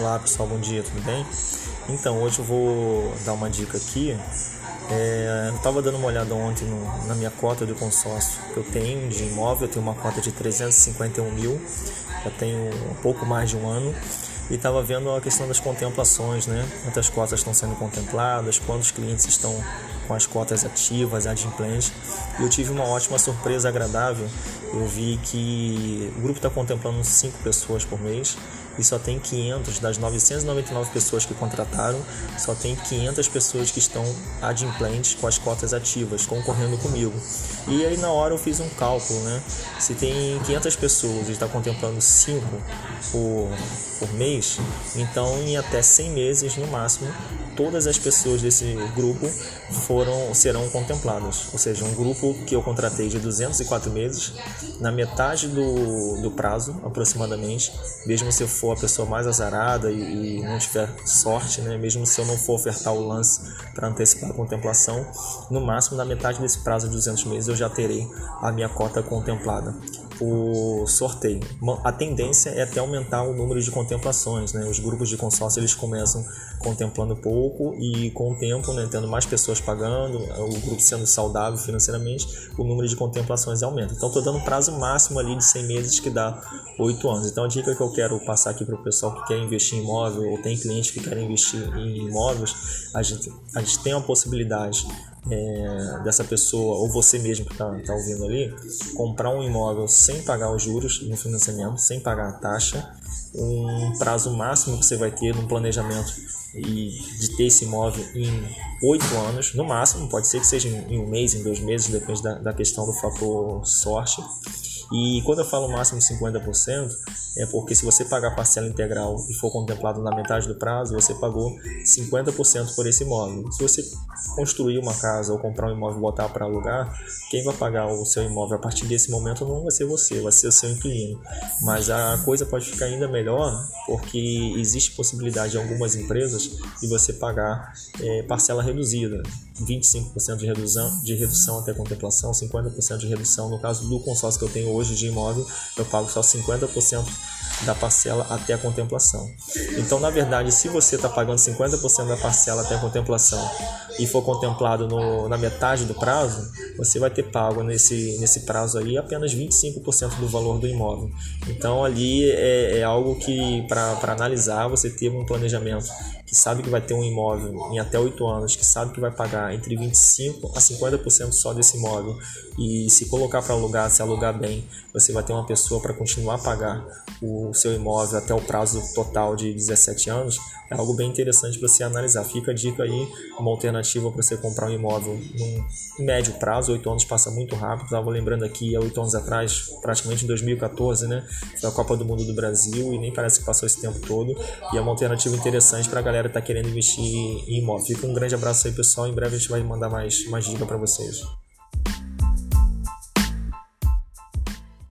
Olá pessoal, bom dia, tudo bem? Então, hoje eu vou dar uma dica aqui. É, eu estava dando uma olhada ontem no, na minha cota do consórcio que eu tenho de imóvel, eu tenho uma cota de 351 mil, já tenho um pouco mais de um ano, e estava vendo a questão das contemplações, né? Quantas cotas estão sendo contempladas, quantos clientes estão com as cotas ativas, adimplentes. E eu tive uma ótima surpresa agradável. Eu vi que o grupo está contemplando 5 pessoas por mês e só tem 500 das 999 pessoas que contrataram, só tem 500 pessoas que estão adimplentes com as cotas ativas, concorrendo comigo. E aí na hora eu fiz um cálculo, né? Se tem 500 pessoas e está contemplando 5 por, por mês, então em até 100 meses no máximo, todas as pessoas desse grupo foram serão contempladas. Ou seja, um grupo que eu contratei de 204 meses, na metade do, do prazo aproximadamente, mesmo se eu for a pessoa mais azarada e, e não tiver sorte, né? mesmo se eu não for ofertar o lance para antecipar a contemplação, no máximo na metade desse prazo de 200 meses eu já terei a minha cota contemplada o sorteio. A tendência é até aumentar o número de contemplações, né? Os grupos de consórcio eles começam contemplando pouco e com o tempo, né, tendo mais pessoas pagando, o grupo sendo saudável financeiramente, o número de contemplações aumenta. Então estou dando um prazo máximo ali de 100 meses que dá 8 anos. Então a dica que eu quero passar aqui para o pessoal que quer investir em imóvel ou tem clientes que querem investir em imóveis, a gente, a gente tem a possibilidade é, dessa pessoa, ou você mesmo que está tá ouvindo ali, comprar um imóvel sem pagar os juros no financiamento, sem pagar a taxa, um prazo máximo que você vai ter no planejamento e de ter esse imóvel em oito anos, no máximo, pode ser que seja em um mês, em dois meses, depende da, da questão do fator sorte. E quando eu falo máximo 50%, é porque se você pagar parcela integral e for contemplado na metade do prazo, você pagou 50% por esse imóvel. Se você construir uma casa ou comprar um imóvel e botar para alugar, quem vai pagar o seu imóvel a partir desse momento não vai ser você, vai ser o seu inquilino. Mas a coisa pode ficar ainda melhor porque existe possibilidade em algumas empresas de você pagar é, parcela reduzida. 25% de redução, de redução até contemplação, 50% de redução. No caso do consórcio que eu tenho hoje de imóvel, eu pago só 50% da parcela até a contemplação. Então, na verdade, se você está pagando 50% da parcela até a contemplação e for contemplado no, na metade do prazo, você vai ter pago nesse, nesse prazo aí apenas 25% do valor do imóvel. Então, ali é, é algo que, para analisar, você ter um planejamento que sabe que vai ter um imóvel em até 8 anos, que sabe que vai pagar entre 25% a 50% só desse imóvel, e se colocar para alugar, se alugar bem, você vai ter uma pessoa para continuar a pagar o seu imóvel até o prazo total de 17 anos, é algo bem interessante para você analisar. Fica a dica aí, uma alternativa para você comprar um imóvel num médio prazo, 8 anos passa muito rápido, estava lembrando aqui, há 8 anos atrás, praticamente em 2014, né, foi a Copa do Mundo do Brasil, e nem parece que passou esse tempo todo, e é uma alternativa interessante para a galera galera está querendo investir em imóvel. Fica um grande abraço aí, pessoal. Em breve a gente vai mandar mais, mais dica para vocês.